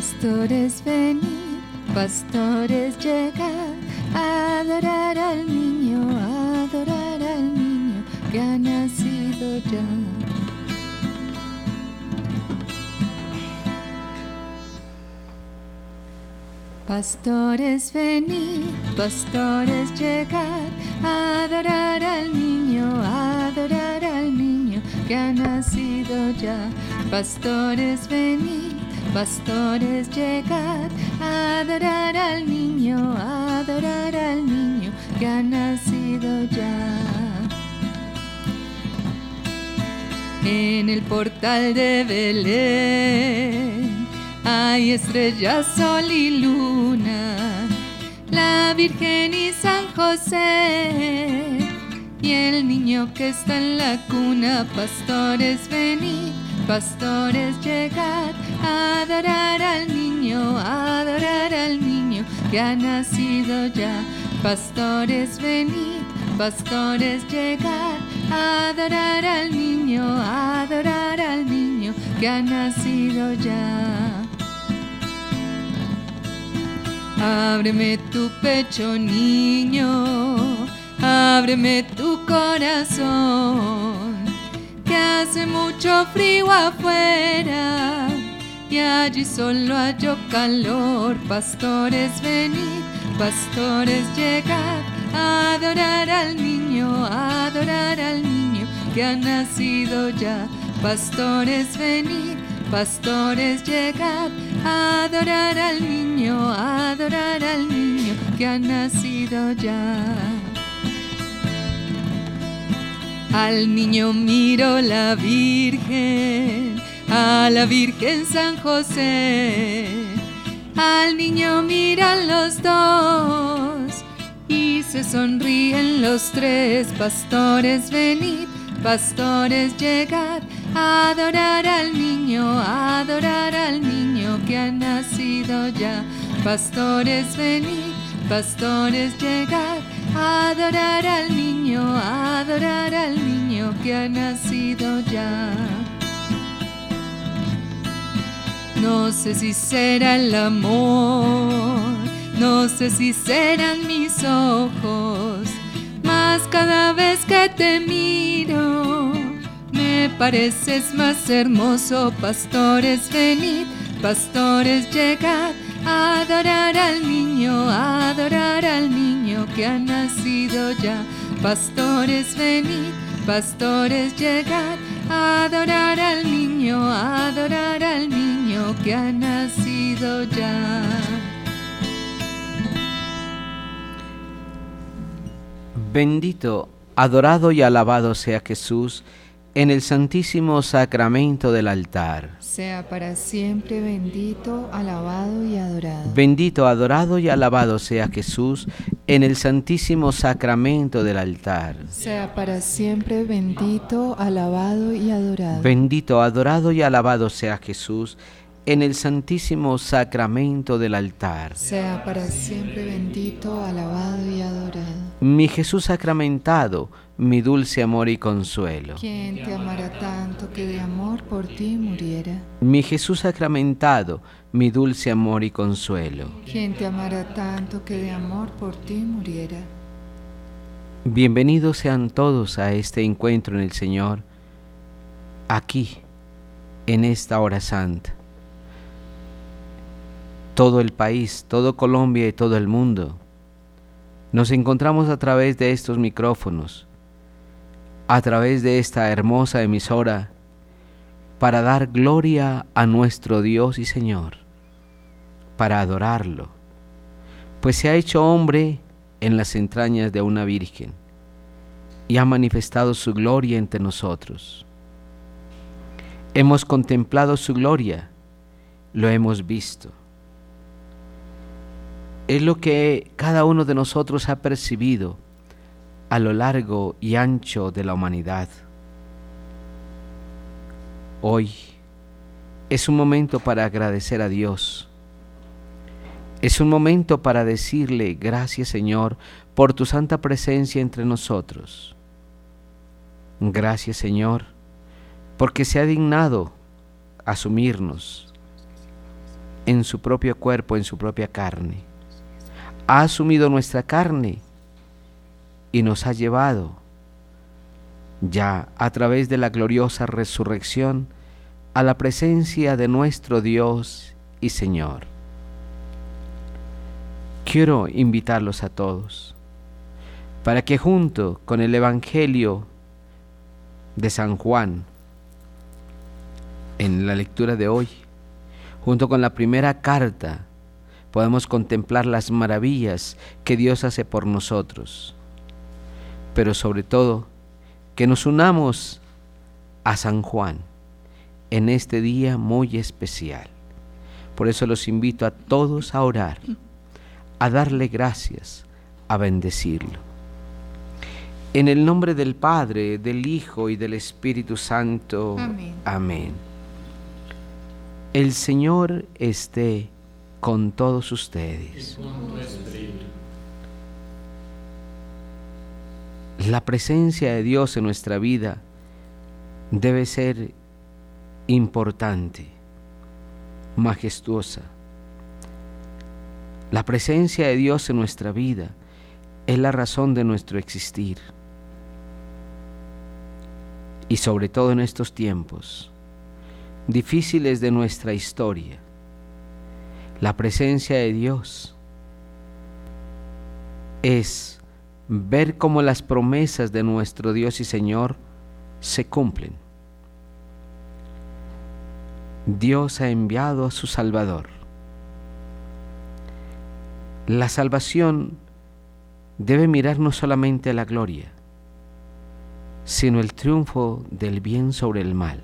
Pastores venid, pastores llegad, a adorar al niño, adorar al niño que ha nacido ya. Pastores venid, pastores llegad, a adorar al niño, adorar al niño que ha nacido ya. Pastores venid, pastores llegad, adorar al niño, adorar al niño que ha nacido ya. En el portal de Belén hay estrellas, sol y luna, la Virgen y San José, y el niño que está en la cuna, pastores venid, pastores llegad, a adorar al niño, adorar al niño que ha nacido ya, pastores venid, pastores llegad, a adorar al niño, adorar al niño que ha nacido ya. Ábreme tu pecho, niño, ábreme tu corazón, que hace mucho frío afuera y allí solo hallo calor. Pastores, venid, pastores, llegad a adorar al niño, a adorar al niño que ha nacido ya. Pastores, venid, pastores, llegad a adorar al niño, a adorar al niño que ha nacido ya. Al niño miro la Virgen, a la Virgen San José. Al niño miran los dos y se sonríen los tres. Pastores, venid, pastores, llegad adorar al niño, adorar al niño que ha nacido ya. Pastores, venid, pastores, llegad adorar al niño, adorar al niño que ha nacido ya. No sé si será el amor, no sé si serán mis ojos, mas cada vez que te miro, me pareces más hermoso. Pastores, venid, pastores, llegad adorar al niño, adorar al niño que ha nacido ya. Pastores, venid, pastores, llegad adorar al niño, adorar al niño que ha nacido ya. Bendito, adorado y alabado sea Jesús en el santísimo sacramento del altar. Sea para siempre bendito, alabado y adorado. Bendito, adorado y alabado sea Jesús en el santísimo sacramento del altar. Sea para siempre bendito, alabado y adorado. Bendito, adorado y alabado sea Jesús en el santísimo sacramento del altar. Sea para siempre bendito, alabado y adorado. Mi Jesús sacramentado, mi dulce amor y consuelo. ¿Quién te amará tanto que de amor por ti muriera? Mi Jesús sacramentado, mi dulce amor y consuelo. ¿Quién te amará tanto que de amor por ti muriera? Bienvenidos sean todos a este encuentro en el Señor, aquí, en esta hora santa. Todo el país, todo Colombia y todo el mundo. Nos encontramos a través de estos micrófonos, a través de esta hermosa emisora, para dar gloria a nuestro Dios y Señor, para adorarlo, pues se ha hecho hombre en las entrañas de una virgen y ha manifestado su gloria entre nosotros. Hemos contemplado su gloria, lo hemos visto. Es lo que cada uno de nosotros ha percibido a lo largo y ancho de la humanidad. Hoy es un momento para agradecer a Dios. Es un momento para decirle gracias Señor por tu santa presencia entre nosotros. Gracias Señor porque se ha dignado asumirnos en su propio cuerpo, en su propia carne. Ha asumido nuestra carne y nos ha llevado ya a través de la gloriosa resurrección a la presencia de nuestro Dios y Señor. Quiero invitarlos a todos para que junto con el Evangelio de San Juan, en la lectura de hoy, junto con la primera carta, podemos contemplar las maravillas que Dios hace por nosotros, pero sobre todo que nos unamos a San Juan en este día muy especial. Por eso los invito a todos a orar, a darle gracias, a bendecirlo. En el nombre del Padre, del Hijo y del Espíritu Santo. Amén. Amén. El Señor esté con todos ustedes. La presencia de Dios en nuestra vida debe ser importante, majestuosa. La presencia de Dios en nuestra vida es la razón de nuestro existir. Y sobre todo en estos tiempos difíciles de nuestra historia, la presencia de Dios es ver cómo las promesas de nuestro Dios y Señor se cumplen. Dios ha enviado a su Salvador. La salvación debe mirar no solamente a la gloria, sino el triunfo del bien sobre el mal.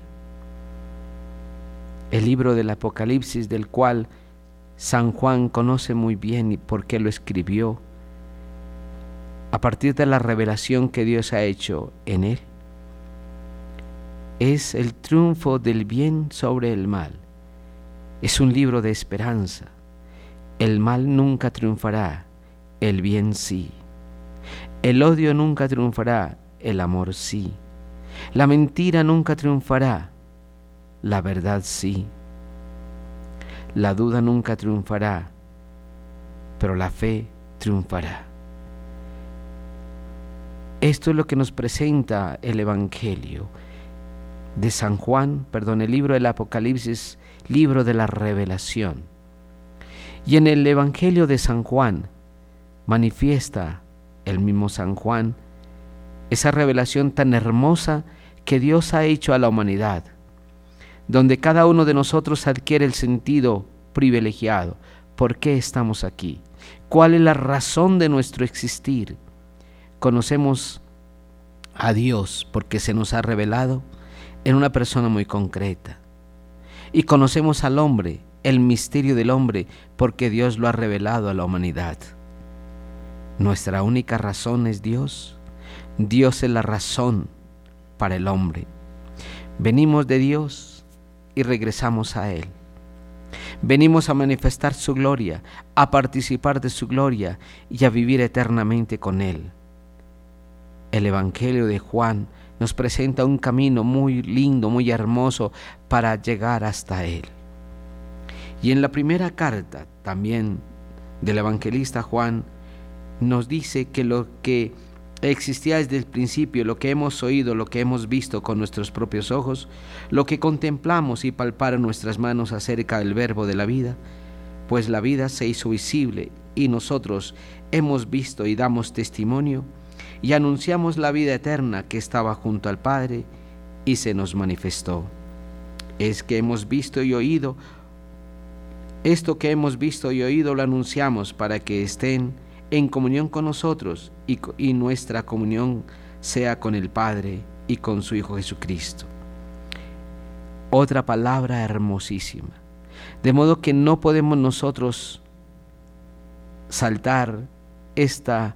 El libro del Apocalipsis del cual San Juan conoce muy bien y por qué lo escribió, a partir de la revelación que Dios ha hecho en él, es el triunfo del bien sobre el mal. Es un libro de esperanza. El mal nunca triunfará, el bien sí. El odio nunca triunfará, el amor sí. La mentira nunca triunfará, la verdad sí. La duda nunca triunfará, pero la fe triunfará. Esto es lo que nos presenta el Evangelio de San Juan, perdón, el libro del Apocalipsis, libro de la revelación. Y en el Evangelio de San Juan manifiesta el mismo San Juan esa revelación tan hermosa que Dios ha hecho a la humanidad, donde cada uno de nosotros adquiere el sentido privilegiado. ¿Por qué estamos aquí? ¿Cuál es la razón de nuestro existir? Conocemos a Dios porque se nos ha revelado en una persona muy concreta. Y conocemos al hombre, el misterio del hombre, porque Dios lo ha revelado a la humanidad. Nuestra única razón es Dios. Dios es la razón para el hombre. Venimos de Dios y regresamos a Él. Venimos a manifestar su gloria, a participar de su gloria y a vivir eternamente con Él el Evangelio de Juan nos presenta un camino muy lindo, muy hermoso para llegar hasta Él. Y en la primera carta también del evangelista Juan nos dice que lo que existía desde el principio, lo que hemos oído, lo que hemos visto con nuestros propios ojos, lo que contemplamos y palparon nuestras manos acerca del verbo de la vida, pues la vida se hizo visible y nosotros hemos visto y damos testimonio y anunciamos la vida eterna que estaba junto al Padre y se nos manifestó. Es que hemos visto y oído, esto que hemos visto y oído lo anunciamos para que estén en comunión con nosotros y, nuestra comunión sea con el Padre y con su Hijo Jesucristo. Otra palabra hermosísima. De modo que no podemos nosotros saltar esta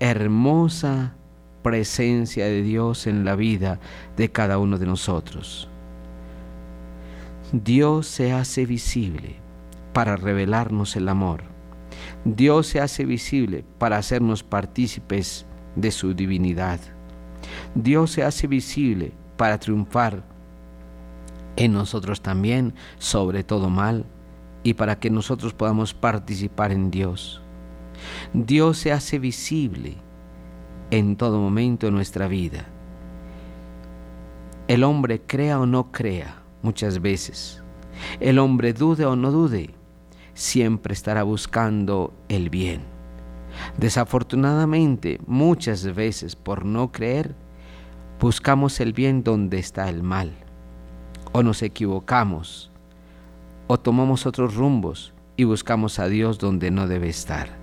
hermosa presencia de Dios en la vida de cada uno de nosotros. Dios se hace visible para revelarnos el amor. Dios se hace visible para hacernos partícipes de su divinidad. Dios se hace visible para triunfar en nosotros también sobre todo mal y para que nosotros podamos participar en Dios. Dios se hace visible en todo momento de nuestra vida. El hombre crea o no crea muchas veces. El hombre dude o no dude, siempre estará buscando el bien. Desafortunadamente, muchas veces por no creer, buscamos el bien donde está el mal. O nos equivocamos, o tomamos otros rumbos y buscamos a Dios donde no debe estar.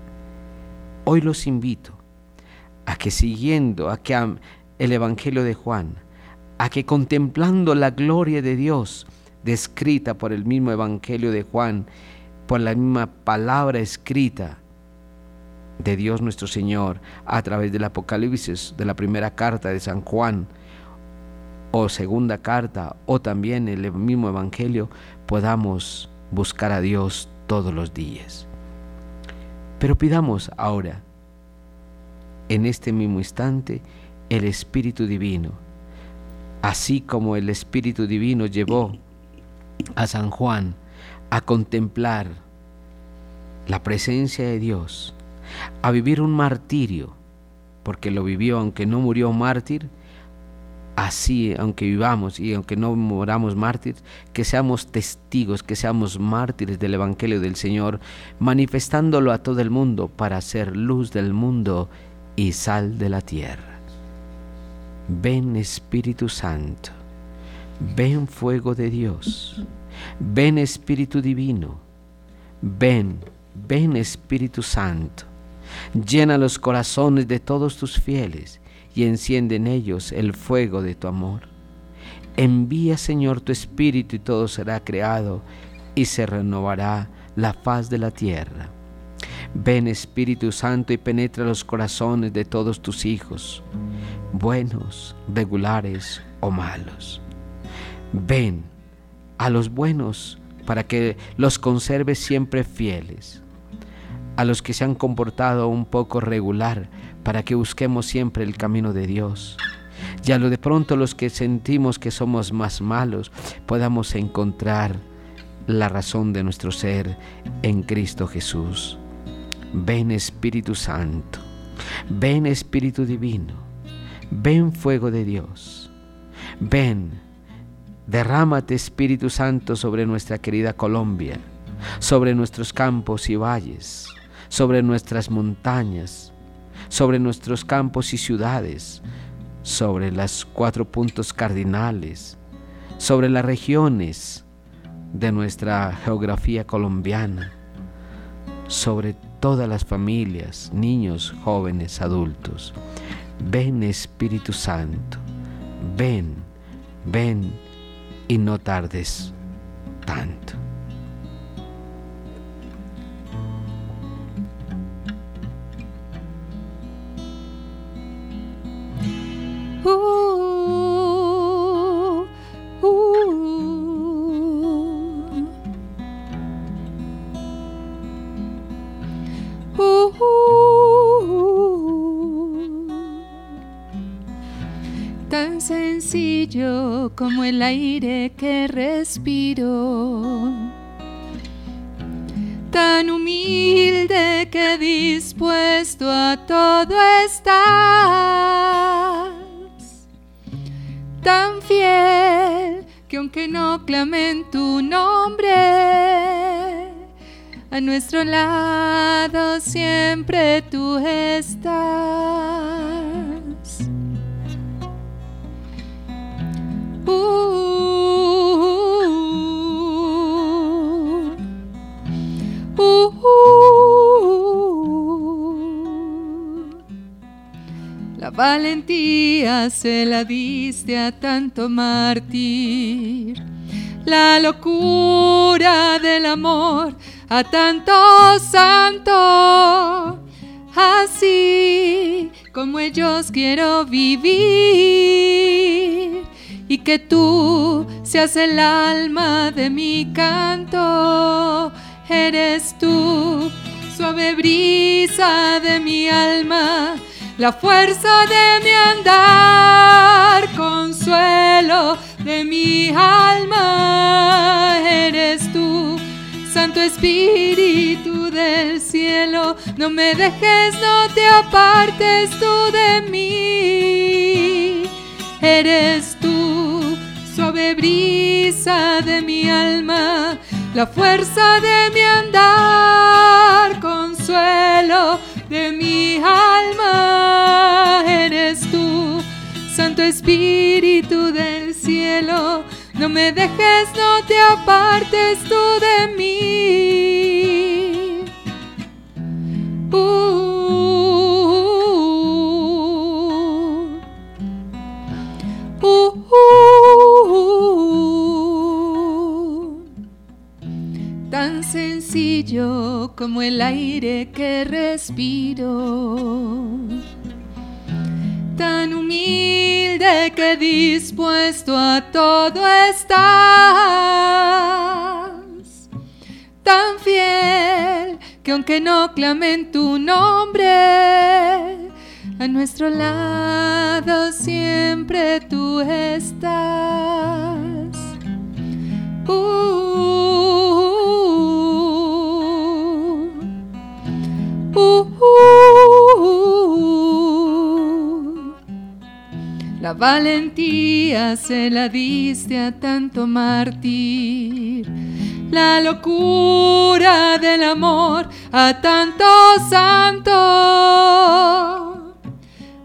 Hoy los invito a que siguiendo a que el Evangelio de Juan, a que contemplando la gloria de Dios descrita por el mismo Evangelio de Juan, por la misma palabra escrita de Dios nuestro Señor a través del Apocalipsis, de la primera carta de San Juan, o segunda carta, o también el mismo Evangelio, podamos buscar a Dios todos los días. Pero pidamos ahora, en este mismo instante, el Espíritu Divino, así como el Espíritu Divino llevó a San Juan a contemplar la presencia de Dios, a vivir un martirio, porque lo vivió aunque no murió mártir, así aunque vivamos y aunque no moramos mártires, que seamos testigos, que seamos mártires del Evangelio del Señor, manifestándolo a todo el mundo para ser luz del mundo y sal de la tierra. Ven Espíritu Santo, ven fuego de Dios, ven Espíritu Divino, ven, ven Espíritu Santo. Llena los corazones de todos tus fieles y enciende en ellos el fuego de tu amor. Envía, Señor, tu Espíritu y todo será creado y se renovará la faz de la tierra. Ven Espíritu Santo y penetra los corazones de todos tus hijos, buenos, regulares o malos. Ven a los buenos para que los conserves siempre fieles a los que se han comportado un poco regular para que busquemos siempre el camino de Dios. Y a lo de pronto los que sentimos que somos más malos podamos encontrar la razón de nuestro ser en Cristo Jesús. Ven Espíritu Santo, ven Espíritu Divino, ven fuego de Dios, ven, derrámate Espíritu Santo sobre nuestra querida Colombia, sobre nuestros campos y valles, sobre nuestras montañas, sobre nuestros campos y ciudades, sobre los cuatro puntos cardinales, sobre las regiones de nuestra geografía colombiana, sobre todas las familias, niños, jóvenes, adultos. Ven Espíritu Santo, ven, ven y no tardes tanto. Aire que respiro, tan humilde que dispuesto a todo estás, tan fiel que aunque no clamen tu nombre, a nuestro lado siempre tú estás. Valentía se la diste a tanto mártir, la locura del amor a tanto santo. Así como ellos quiero vivir y que tú seas el alma de mi canto. Eres tú, suave brisa de mi alma, la fuerza de mi andar, consuelo de mi alma. Eres tú, Santo Espíritu del cielo, no me dejes, no te apartes tú de mí. Eres tú, suave brisa de mi alma, la fuerza de mi andar, consuelo de mi alma. Eres tú, Santo Espíritu del cielo, no me dejes, no te apartes tú de mí. Uh, uh, uh, sencillo como el aire que respiro. Tan humilde que dispuesto a todo estás, tan fiel que aunque no clamen tu nombre, a nuestro lado siempre tú estás. Uh, uh, uh, la valentía se la diste a tanto mártir, la locura del amor a tanto santo.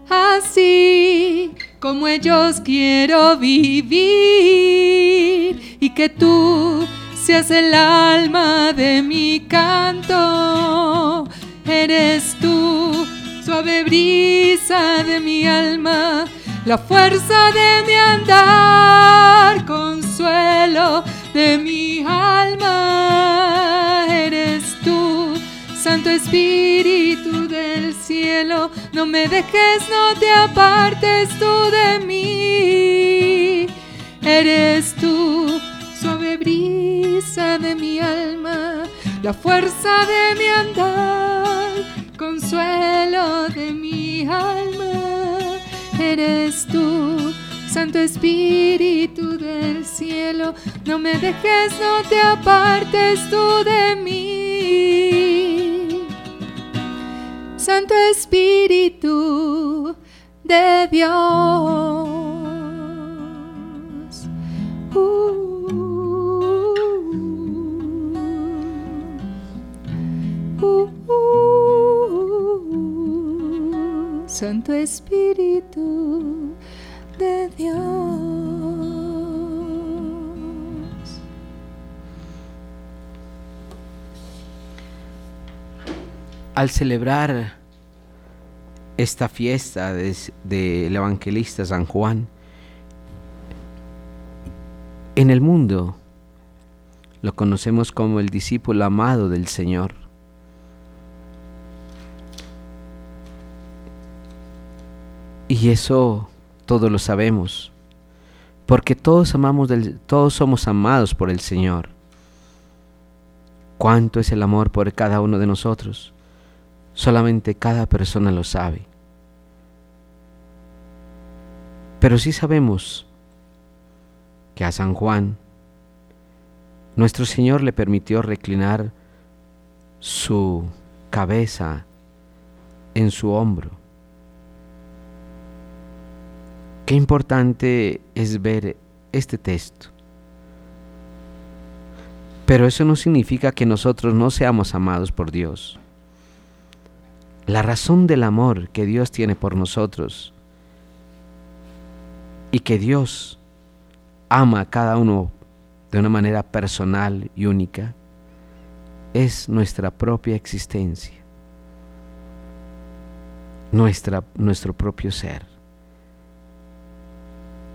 Así como ellos quiero vivir y que tú seas el alma de mi canto. Eres tú, suave brisa de mi alma, la fuerza de mi andar, consuelo de mi alma. Eres tú, Santo Espíritu del cielo, no me dejes, no te apartes tú de mí. Eres tú, suave brisa de mi alma, la fuerza de mi andar, consuelo de mi alma. Eres tú, Santo Espíritu del cielo, no me dejes, no te apartes tú de mí. Santo Espíritu de Dios. Uh, Santo Espíritu de Dios. Al celebrar esta fiesta del de, evangelista San Juan, en el mundo lo conocemos como el discípulo amado del Señor. Y eso todos lo sabemos, porque todos amamos todos somos amados por el Señor. ¿Cuánto es el amor por cada uno de nosotros? Solamente cada persona lo sabe. Pero sí sabemos que a San Juan nuestro Señor le permitió reclinar su cabeza en su hombro. Qué importante es ver este texto. Pero eso no significa que nosotros no seamos amados por Dios. La razón del amor que Dios tiene por nosotros y que Dios ama a cada uno de una manera personal y única es nuestra propia existencia, nuestra, nuestro propio ser.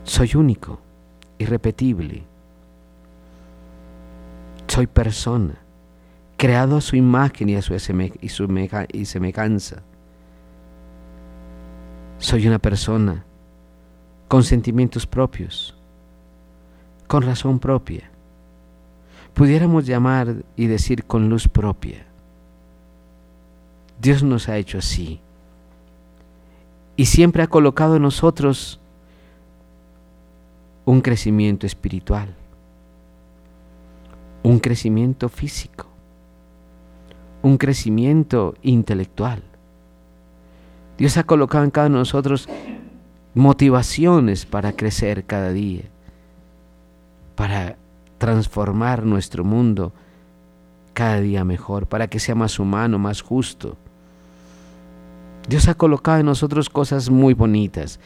Soy único, irrepetible. Soy persona, creado a su imagen y a su, semejanza. Soy una persona con sentimientos propios, con razón propia. Pudiéramos llamar y decir con luz propia. Dios nos ha hecho así. Y siempre ha colocado en nosotros un crecimiento espiritual, un crecimiento físico, un crecimiento intelectual. Dios ha colocado en cada uno de nosotros motivaciones para crecer cada día, para transformar nuestro mundo cada día mejor, para que sea más humano, más justo. Dios ha colocado en nosotros cosas muy bonitas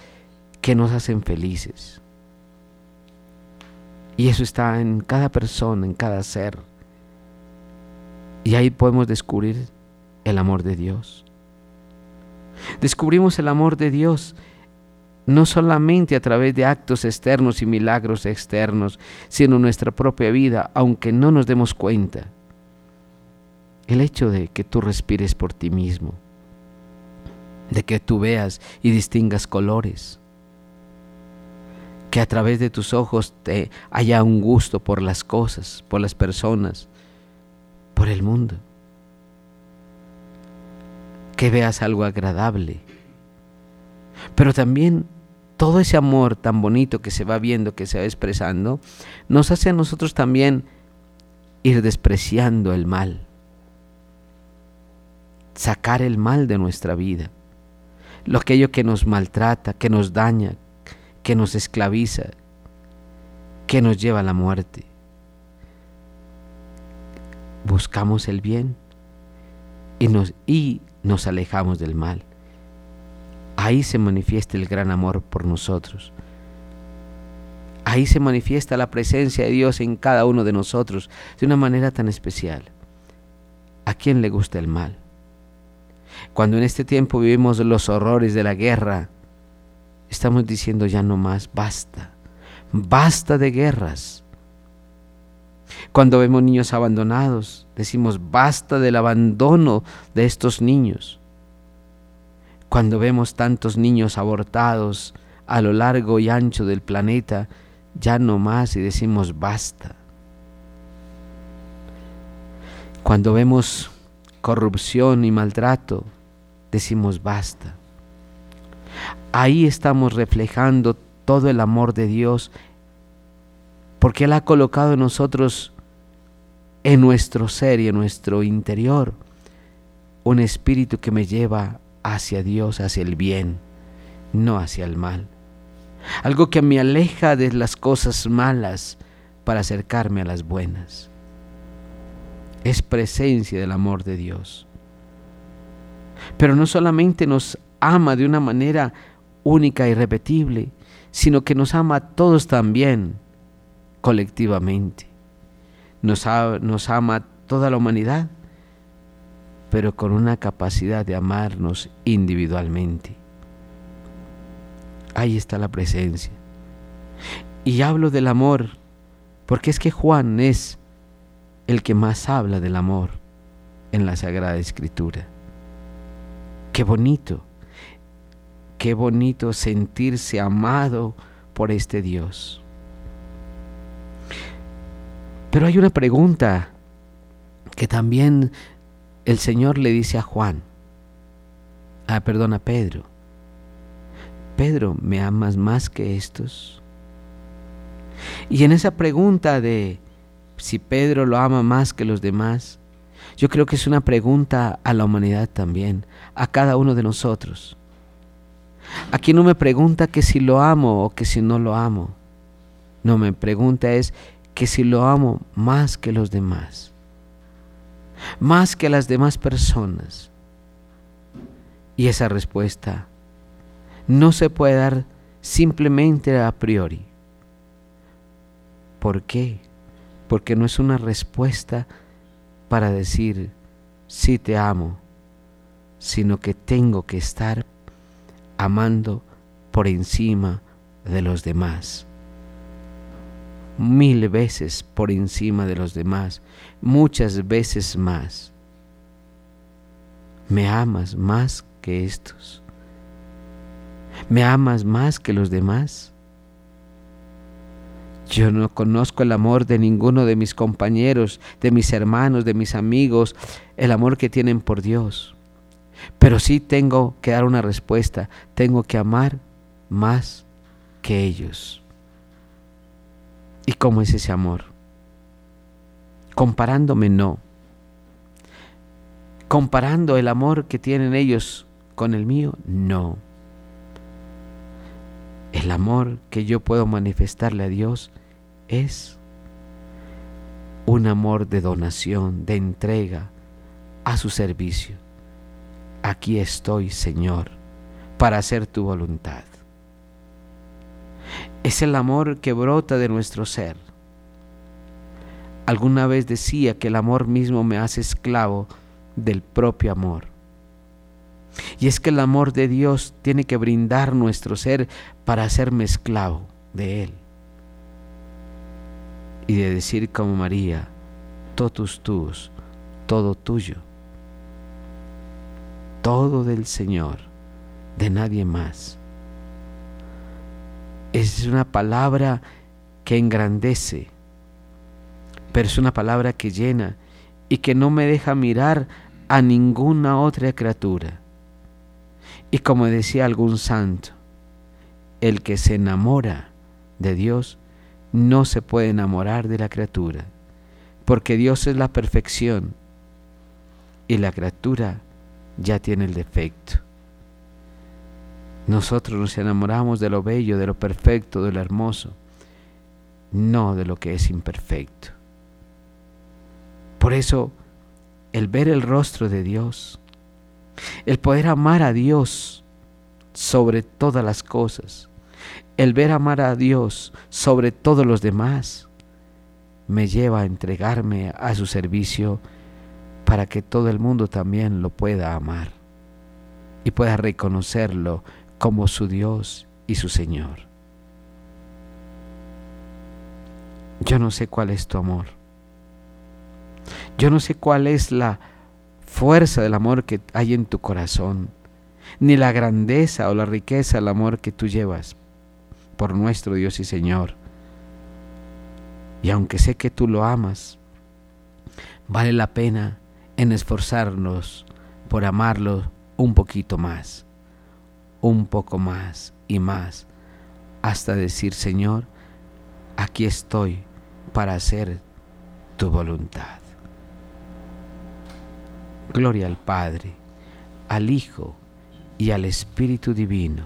que nos hacen felices. Y eso está en cada persona, en cada ser. Y ahí podemos descubrir el amor de Dios. Descubrimos el amor de Dios no solamente a través de actos externos y milagros externos, sino nuestra propia vida, aunque no nos demos cuenta. El hecho de que tú respires por ti mismo, de que tú veas y distingas colores, que a través de tus ojos te haya un gusto por las cosas, por las personas, por el mundo, que veas algo agradable, pero también todo ese amor tan bonito que se va viendo, que se va expresando, nos hace a nosotros también ir despreciando el mal, sacar el mal de nuestra vida, lo aquello que nos maltrata, que nos daña, que nos esclaviza, que nos lleva a la muerte. Buscamos el bien y nos, y nos alejamos del mal. Ahí se manifiesta el gran amor por nosotros. Ahí se manifiesta la presencia de Dios en cada uno de nosotros de una manera tan especial. ¿A quién le gusta el mal? Cuando en este tiempo vivimos los horrores de la guerra, estamos diciendo ya no más, basta, basta de guerras. Cuando vemos niños abandonados, decimos basta del abandono de estos niños cuando vemos tantos niños abortados a lo largo y ancho del planeta, ya no más y decimos basta. Cuando vemos corrupción y maltrato, decimos basta. Ahí estamos reflejando todo el amor de Dios, porque Él ha colocado en nosotros, en nuestro ser y en nuestro interior, un espíritu que me lleva hacia Dios, hacia el bien, no hacia el mal. Algo que me aleja de las cosas malas para acercarme a las buenas. Es presencia del amor de Dios. Pero no solamente nos ama de una manera única y repetible, sino que nos ama a todos también, colectivamente. Nos, nos ama toda la humanidad pero con una capacidad de amarnos individualmente. Ahí está la presencia. Y hablo del amor, porque es que Juan es el que más habla del amor en la Sagrada Escritura. Qué bonito, qué bonito sentirse amado por este Dios. Pero hay una pregunta que también el Señor le dice a Juan, ah, perdón, a Pedro, Pedro, ¿me amas más que estos? Y en esa pregunta de si Pedro lo ama más que los demás, yo creo que es una pregunta a la humanidad también, a cada uno de nosotros. Aquí no me pregunta que si lo amo o que si no lo amo. No, me pregunta es que si lo amo más que los demás más que las demás personas? Y esa respuesta no se puede dar simplemente a priori. ¿Por qué? Porque no es una respuesta para decir sí te amo, sino que tengo que estar amando por encima de los demás mil veces por encima de los demás, muchas veces más. Me amas más que estos. Me amas más que los demás. Yo no conozco el amor de ninguno de mis compañeros, de mis hermanos, de mis amigos, el amor que tienen por Dios. Pero sí tengo que dar una respuesta. Tengo que amar más que ellos. ¿Y cómo es ese amor? Comparándome no. Comparando el amor que tienen ellos con el mío, no. El amor que yo puedo manifestarle a Dios es un amor de donación, de entrega a su servicio. Aquí estoy, Señor, para hacer tu voluntad. Es el amor que brota de nuestro ser. Alguna vez decía que el amor mismo me hace esclavo del propio amor. Y es que el amor de Dios tiene que brindar nuestro ser para hacerme esclavo de Él. Y de decir como María, totus tus, todo tuyo, todo del Señor, de nadie más. Es una palabra que engrandece, pero es una palabra que llena y que no me deja mirar a ninguna otra criatura. Y como decía algún santo, el que se enamora de Dios no se puede enamorar de la criatura, porque Dios es la perfección y la criatura ya tiene el defecto. Nosotros nos enamoramos de lo bello, de lo perfecto, de lo hermoso, no de lo que es imperfecto. Por eso, el ver el rostro de Dios, el poder amar a Dios sobre todas las cosas, el ver amar a Dios sobre todos los demás, me lleva a entregarme a su servicio para que todo el mundo también lo pueda amar y pueda reconocerlo como su Dios y su Señor. Yo no sé cuál es tu amor. Yo no sé cuál es la fuerza del amor que hay en tu corazón, ni la grandeza o la riqueza del amor que tú llevas por nuestro Dios y Señor. Y aunque sé que tú lo amas, vale la pena en esforzarnos por amarlo un poquito más un poco más y más hasta decir, Señor, aquí estoy para hacer tu voluntad. Gloria al Padre, al Hijo y al Espíritu Divino,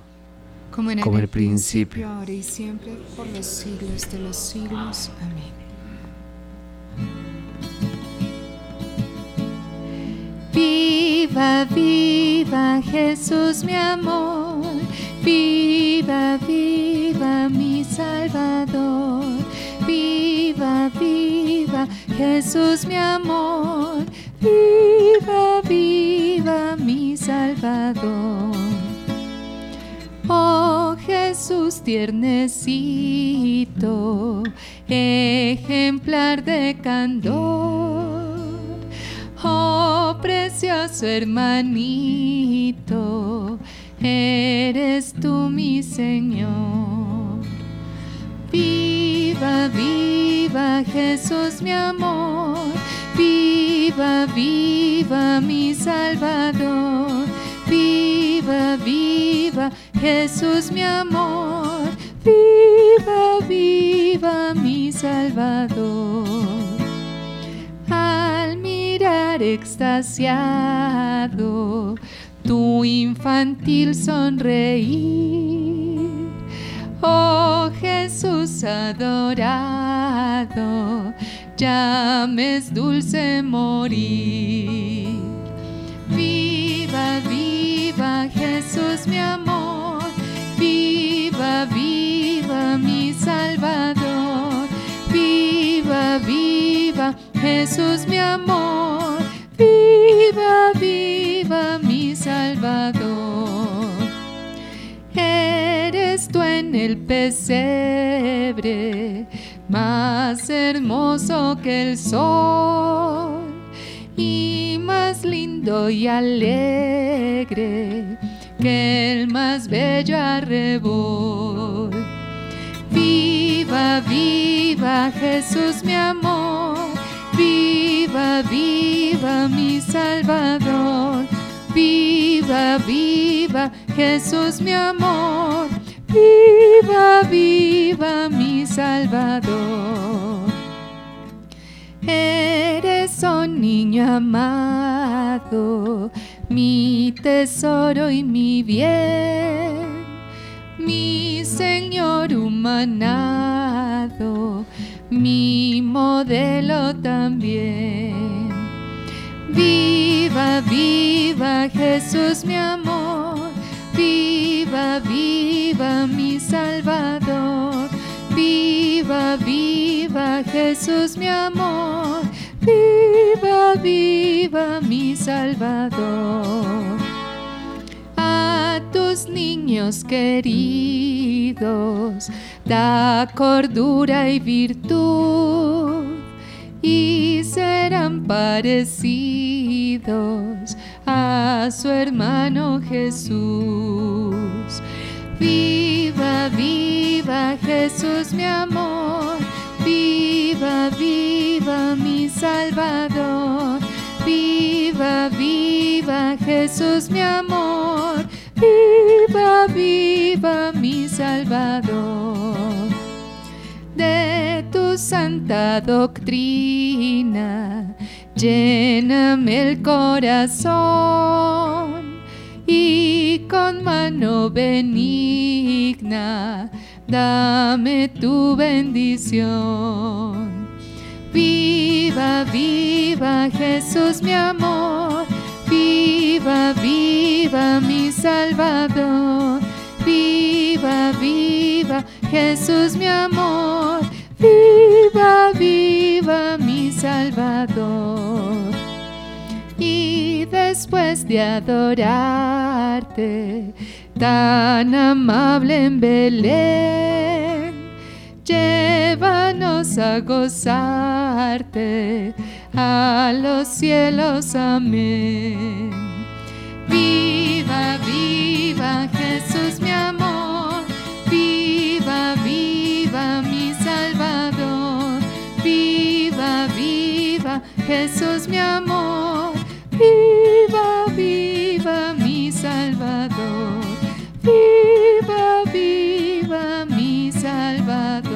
como en, el, principio, ahora y siempre, por los siglos de los siglos. Amén. Viva, viva Jesús mi amor, viva, viva mi Salvador, viva, viva Jesús mi amor, viva, viva mi Salvador. Oh Jesús tiernecito, ejemplar de candor precioso hermanito, eres tú mi Señor. Viva, viva Jesús mi amor, viva, viva mi Salvador. Viva, viva Jesús mi amor, viva, viva mi Salvador extasiado tu infantil sonreír. Oh Jesús adorado, ya me es dulce morir. Viva, viva Jesús mi amor, viva, viva mi Salvador, viva, viva Jesús mi amor, viva, viva mi Salvador. Eres tú en el pesebre, más hermoso que el sol, y más lindo y alegre que el más bello arrebol. Viva, viva Jesús mi amor Viva, viva mi Salvador. Viva, viva Jesús mi amor. Viva, viva mi Salvador. amado, mi tesoro y mi bien, mi Señor humanado, mi modelo también. Viva, viva Jesús mi amor, viva, viva mi Salvador, viva, viva Jesús mi amor, viva, viva mi Salvador. A tus niños queridos, da cordura y virtud y serán parecidos a su hermano Jesús. Viva, viva Jesús mi amor, viva, viva mi Salvador. Viva, viva Jesús mi amor, viva, viva mi Salvador de tu santa doctrina, lléname el corazón y con mano benigna dame tu bendición. Viva, viva Jesús mi amor, viva, viva mi Salvador, viva, viva Jesús mi amor, viva, viva mi Salvador. Y después de adorarte, tan amable en Belén, llévanos a gozarte a los cielos. Amén. Viva, viva Jesús mi amor, viva, viva mi Salvador, viva, viva Jesús mi amor, viva, viva mi Salvador, viva, viva mi Salvador.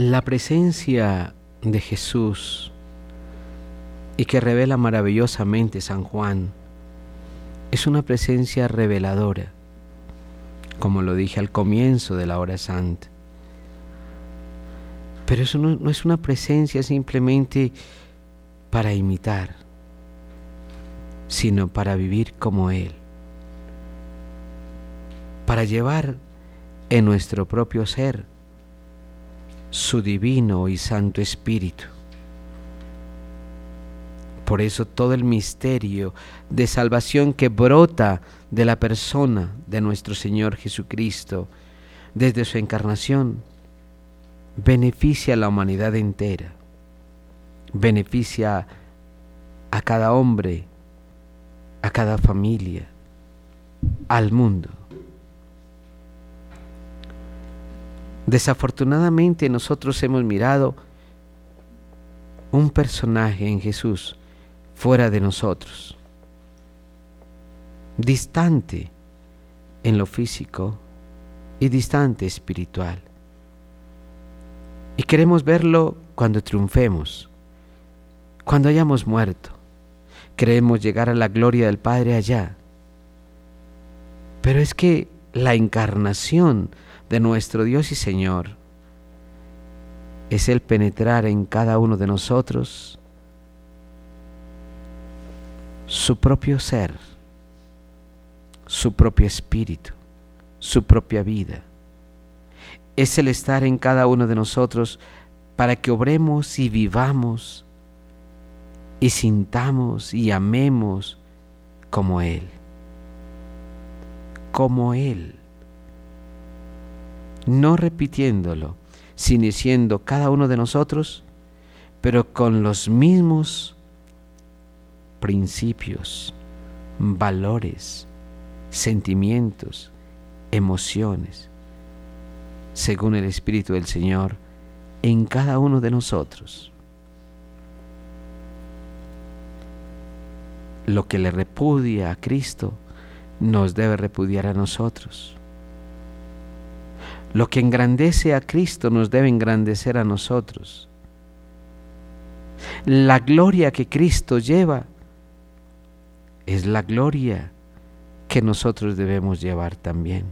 La presencia de Jesús y que revela maravillosamente San Juan es una presencia reveladora, como lo dije al comienzo de la hora santa. Pero eso no, no es una presencia simplemente para imitar, sino para vivir como Él, para llevar en nuestro propio ser su divino y santo Espíritu. Por eso todo el misterio de salvación que brota de la persona de nuestro Señor Jesucristo desde su encarnación beneficia a la humanidad entera, beneficia a cada hombre, a cada familia, al mundo. Desafortunadamente nosotros hemos mirado un personaje en Jesús fuera de nosotros, distante en lo físico y distante espiritual. Y queremos verlo cuando triunfemos, cuando hayamos muerto. Queremos llegar a la gloria del Padre allá. Pero es que la encarnación de nuestro Dios y Señor es el penetrar en cada uno de nosotros su propio ser, su propio espíritu, su propia vida. Es el estar en cada uno de nosotros para que obremos y vivamos y sintamos y amemos como Él. Como Él. No repitiéndolo, sino siendo cada uno de nosotros, pero con los mismos principios, valores, sentimientos, emociones, según el Espíritu del Señor, en cada uno de nosotros. Lo que le repudia a Cristo nos debe repudiar a nosotros. Lo que engrandece a Cristo nos debe engrandecer a nosotros. La gloria que Cristo lleva es la gloria que nosotros debemos llevar también.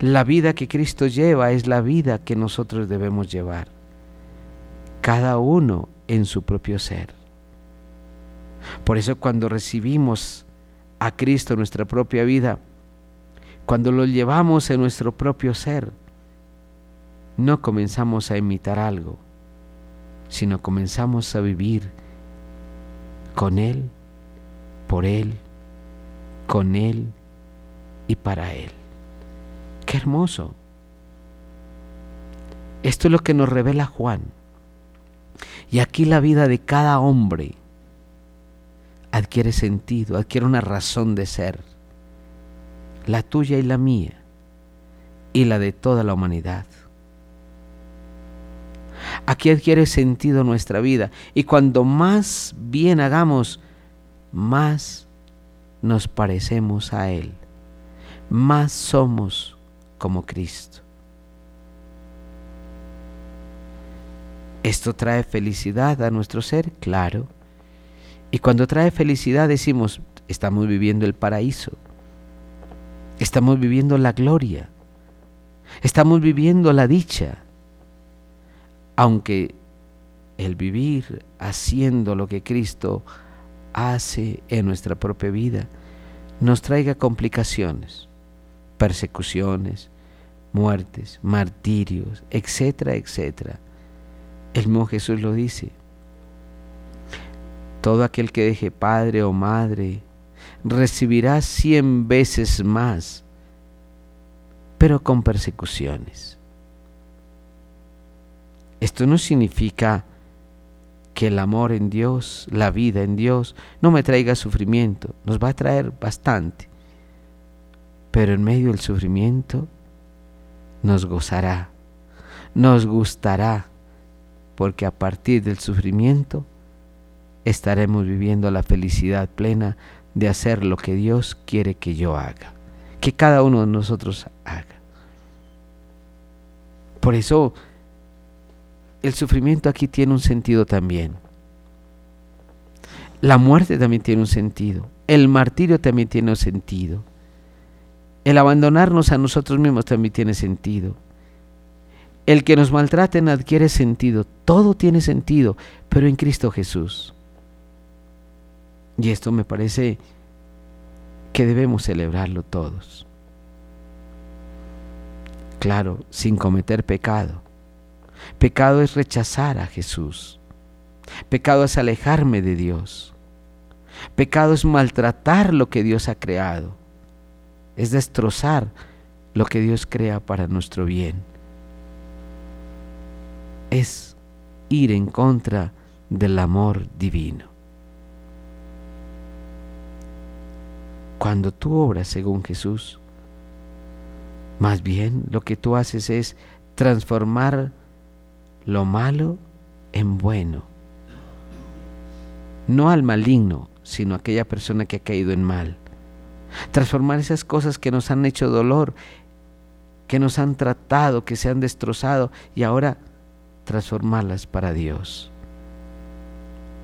La vida que Cristo lleva es la vida que nosotros debemos llevar, cada uno en su propio ser. Por eso cuando recibimos a Cristo nuestra propia vida, cuando lo llevamos en nuestro propio ser, no comenzamos a imitar algo, sino comenzamos a vivir con Él, por Él, con Él y para Él. Qué hermoso. Esto es lo que nos revela Juan. Y aquí la vida de cada hombre adquiere sentido, adquiere una razón de ser, la tuya y la mía, y la de toda la humanidad. Aquí adquiere sentido nuestra vida, y cuando más bien hagamos, más nos parecemos a Él, más somos como Cristo. ¿Esto trae felicidad a nuestro ser? Claro. Y cuando trae felicidad decimos, estamos viviendo el paraíso, estamos viviendo la gloria, estamos viviendo la dicha, aunque el vivir haciendo lo que Cristo hace en nuestra propia vida nos traiga complicaciones, persecuciones, muertes, martirios, etcétera, etcétera. El mismo Jesús lo dice. Todo aquel que deje padre o madre recibirá cien veces más, pero con persecuciones. Esto no significa que el amor en Dios, la vida en Dios, no me traiga sufrimiento, nos va a traer bastante, pero en medio del sufrimiento nos gozará, nos gustará, porque a partir del sufrimiento estaremos viviendo la felicidad plena de hacer lo que Dios quiere que yo haga, que cada uno de nosotros haga. Por eso el sufrimiento aquí tiene un sentido también. La muerte también tiene un sentido. El martirio también tiene un sentido. El abandonarnos a nosotros mismos también tiene sentido. El que nos maltraten adquiere sentido. Todo tiene sentido, pero en Cristo Jesús. Y esto me parece que debemos celebrarlo todos. Claro, sin cometer pecado. Pecado es rechazar a Jesús. Pecado es alejarme de Dios. Pecado es maltratar lo que Dios ha creado. Es destrozar lo que Dios crea para nuestro bien. Es ir en contra del amor divino. Cuando tú obras según Jesús, más bien lo que tú haces es transformar lo malo en bueno. No al maligno, sino a aquella persona que ha caído en mal. Transformar esas cosas que nos han hecho dolor, que nos han tratado, que se han destrozado, y ahora transformarlas para Dios.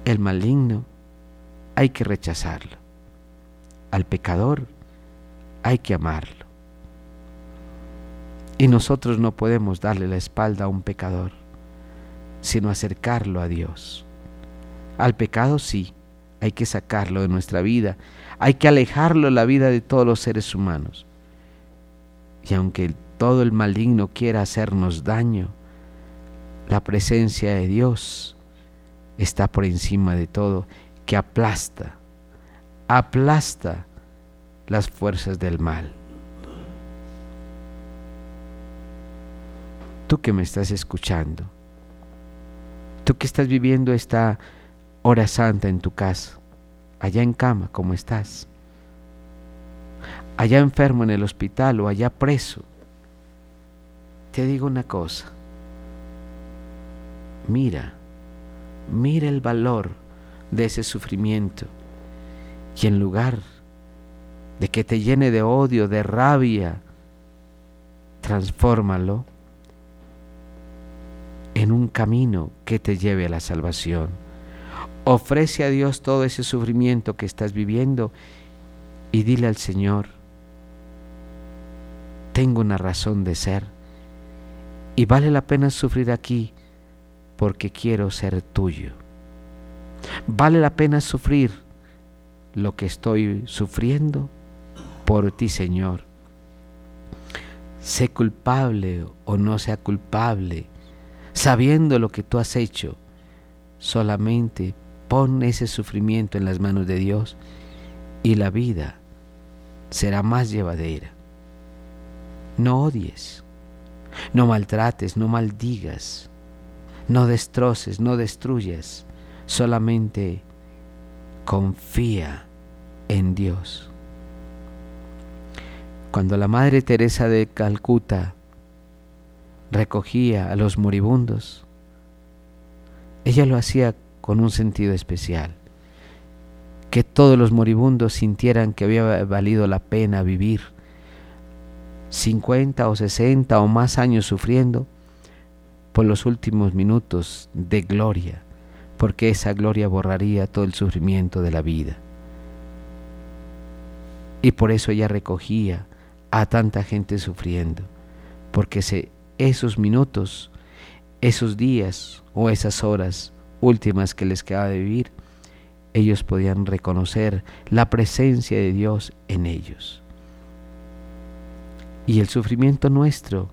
El maligno hay que rechazarlo al pecador hay que amarlo. Y nosotros no podemos darle la espalda a un pecador, sino acercarlo a Dios. Al pecado sí, hay que sacarlo de nuestra vida, hay que alejarlo de la vida de todos los seres humanos. Y aunque todo el maligno quiera hacernos daño, la presencia de Dios está por encima de todo, que aplasta aplasta las fuerzas del mal. Tú que me estás escuchando, tú que estás viviendo esta hora santa en tu casa, allá en cama, como estás, allá enfermo en el hospital o allá preso, te digo una cosa, mira, mira el valor de ese sufrimiento y en lugar de que te llene de odio, de rabia, transfórmalo en un camino que te lleve a la salvación. Ofrece a Dios todo ese sufrimiento que estás viviendo y dile al Señor, tengo una razón de ser y vale la pena sufrir aquí porque quiero ser tuyo. Vale la pena sufrir lo que estoy sufriendo por ti, Señor. Sé culpable o no sea culpable, sabiendo lo que tú has hecho, solamente pon ese sufrimiento en las manos de Dios y la vida será más llevadera. No odies, no maltrates, no maldigas, no destroces, no destruyas, solamente confía en Dios. Cuando la Madre Teresa de Calcuta recogía a los moribundos, ella lo hacía con un sentido especial, que todos los moribundos sintieran que había valido la pena vivir 50 o 60 o más años sufriendo por los últimos minutos de gloria, porque esa gloria borraría todo el sufrimiento de la vida. Y por eso ella recogía a tanta gente sufriendo, porque esos minutos, esos días o esas horas últimas que les quedaba de vivir, ellos podían reconocer la presencia de Dios en ellos. Y el sufrimiento nuestro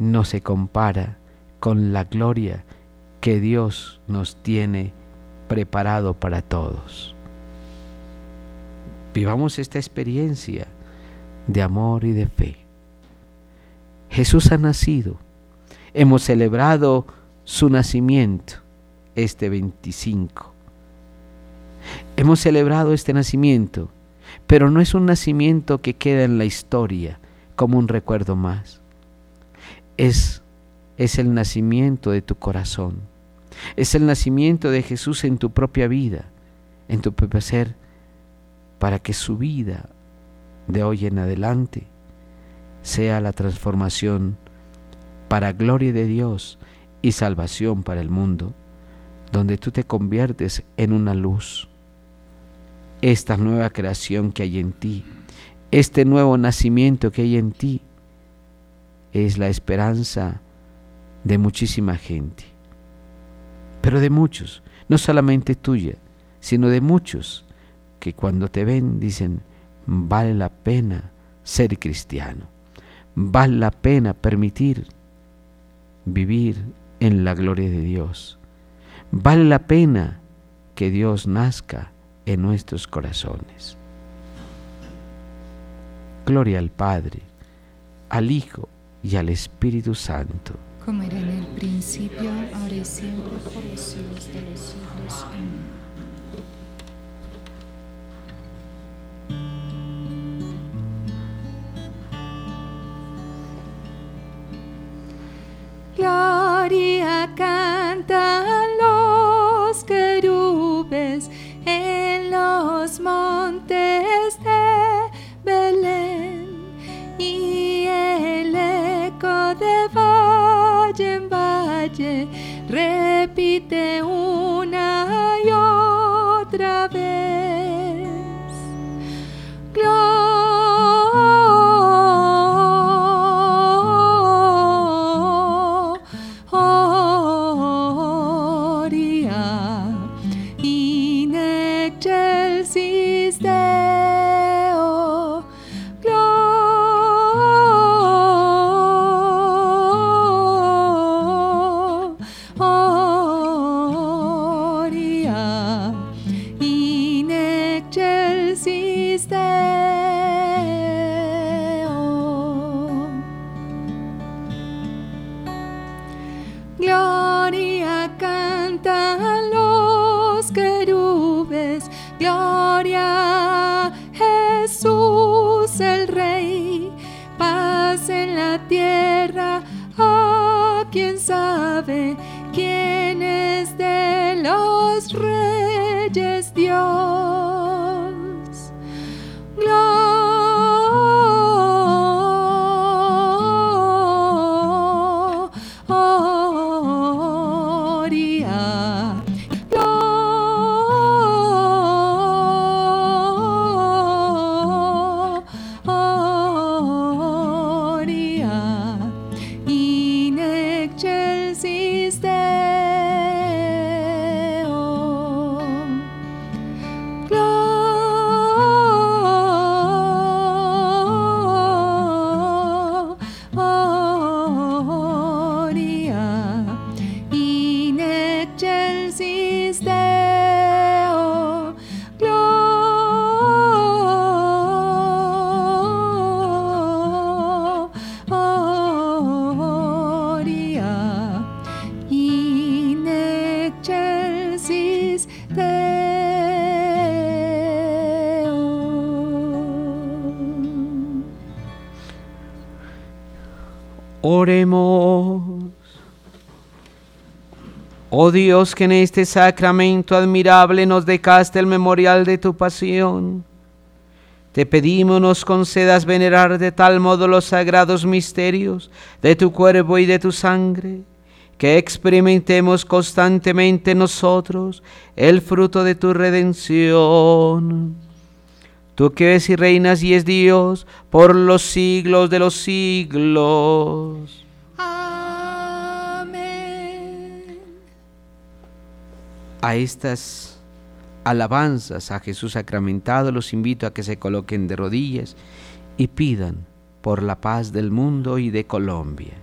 no se compara con la gloria que Dios nos tiene preparado para todos. Vivamos esta experiencia de amor y de fe. Jesús ha nacido. Hemos celebrado su nacimiento este 25. Hemos celebrado este nacimiento, pero no es un nacimiento que queda en la historia, como un recuerdo más. Es, es el nacimiento de tu corazón. Es el nacimiento de Jesús en tu propia vida, en tu propio ser, para que su vida de hoy en adelante sea la transformación para gloria de Dios y salvación para el mundo, donde tú te conviertes en una luz. Esta nueva creación que hay en ti este nuevo nacimiento que hay en ti es la esperanza de muchísima gente, pero de muchos, no solamente tuya, sino de muchos que cuando te ven dicen, vale la pena ser cristiano, vale la pena permitir vivir en la gloria de Dios, vale la pena que Dios nazca en nuestros corazones. Gloria al Padre, al Hijo y al Espíritu Santo. Como era en el principio, ahora y siempre, por los siglos de los siglos. Amén. Gloria cantan los querubes en los montes de y el eco de valle en valle repite una y otra vez. Oremos. Dios, que en este sacramento admirable nos decaste el memorial de tu pasión. Te pedimos nos concedas venerar de tal modo los sagrados misterios de tu cuerpo y de tu sangre, que experimentemos constantemente nosotros el fruto de tu redención. Tú que ves y reinas y es Dios por los siglos de los siglos. A estas alabanzas a Jesús sacramentado, los invito a que se coloquen de rodillas y pidan por la paz del mundo y de Colombia,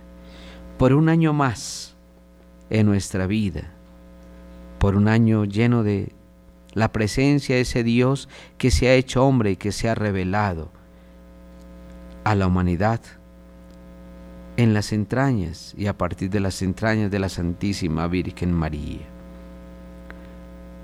por un año más en nuestra vida, por un año lleno de la presencia de ese Dios que se ha hecho hombre y que se ha revelado a la humanidad en las entrañas y a partir de las entrañas de la Santísima Virgen María.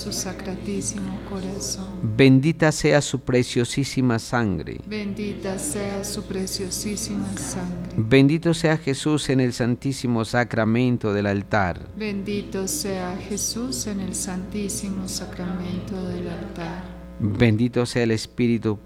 su sacratísimo corazón. Bendita sea su preciosísima sangre. Bendita sea su preciosísima sangre. Bendito sea Jesús en el santísimo sacramento del altar. Bendito sea Jesús en el santísimo sacramento del altar. Bendito sea el Espíritu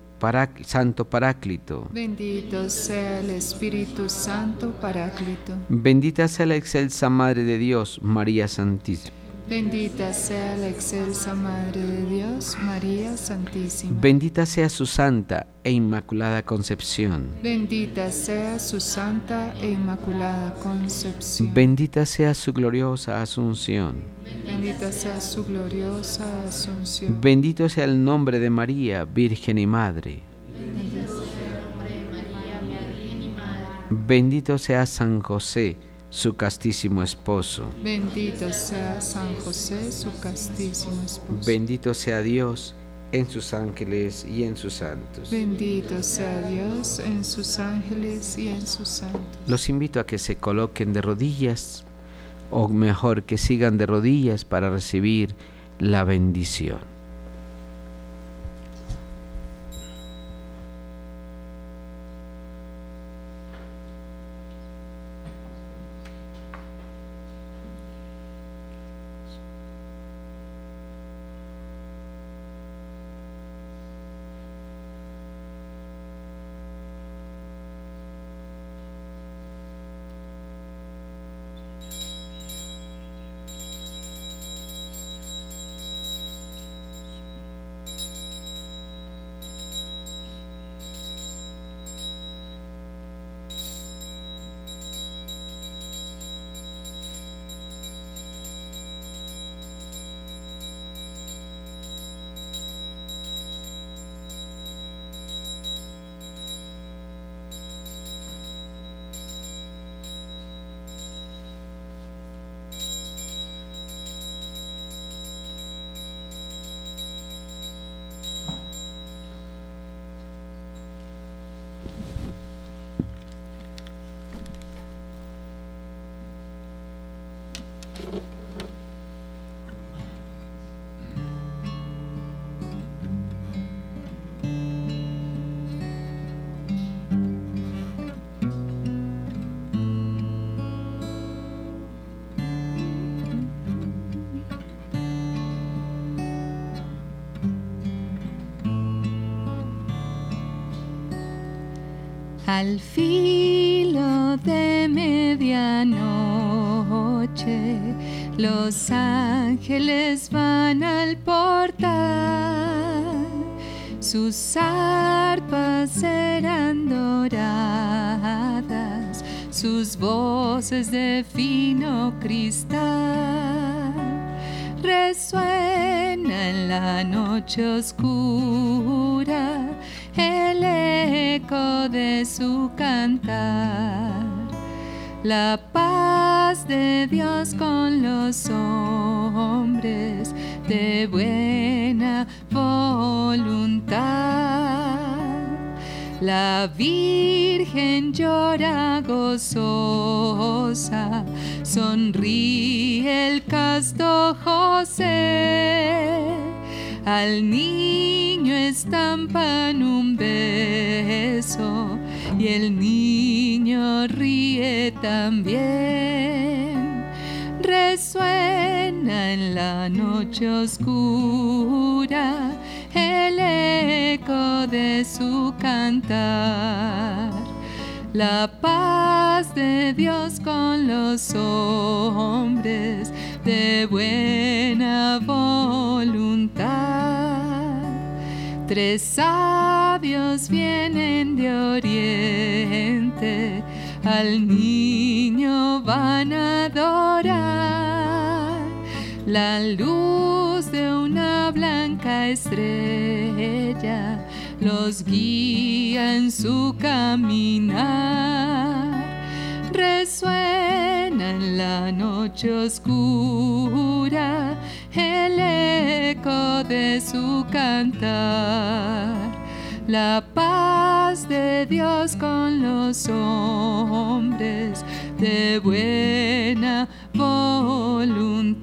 Santo Paráclito. Bendito sea el Espíritu Santo Paráclito. Bendita sea la excelsa Madre de Dios, María Santísima. Bendita sea la excelsa Madre de Dios, María Santísima. Bendita sea su santa e inmaculada concepción. Bendita sea su santa e inmaculada concepción. Bendita sea su gloriosa asunción. Bendita sea su gloriosa asunción. Bendito sea el nombre de María, Virgen y Madre. Bendito sea San José su castísimo esposo. Bendito sea San José, su castísimo esposo. Bendito sea Dios en sus ángeles y en sus santos. Bendito sea Dios en sus ángeles y en sus santos. Los invito a que se coloquen de rodillas, o mejor que sigan de rodillas para recibir la bendición. Al filo de medianoche, los ángeles van al portal, sus arpas serán doradas, sus voces de fino cristal. Resuena en la noche oscura la paz de Dios con los hombres de buena voluntad. La Virgen llora gozosa, sonríe el casto José. Al niño estampan un beso y el niño ríe también. Resuena en la noche oscura el eco de su cantar. La paz de Dios con los hombres de buena voluntad. Tres sabios vienen de oriente, al niño van a adorar. La luz de una blanca estrella los guía en su caminar. Resuena en la noche oscura el eco de su cantar. La paz de Dios con los hombres de buena voluntad.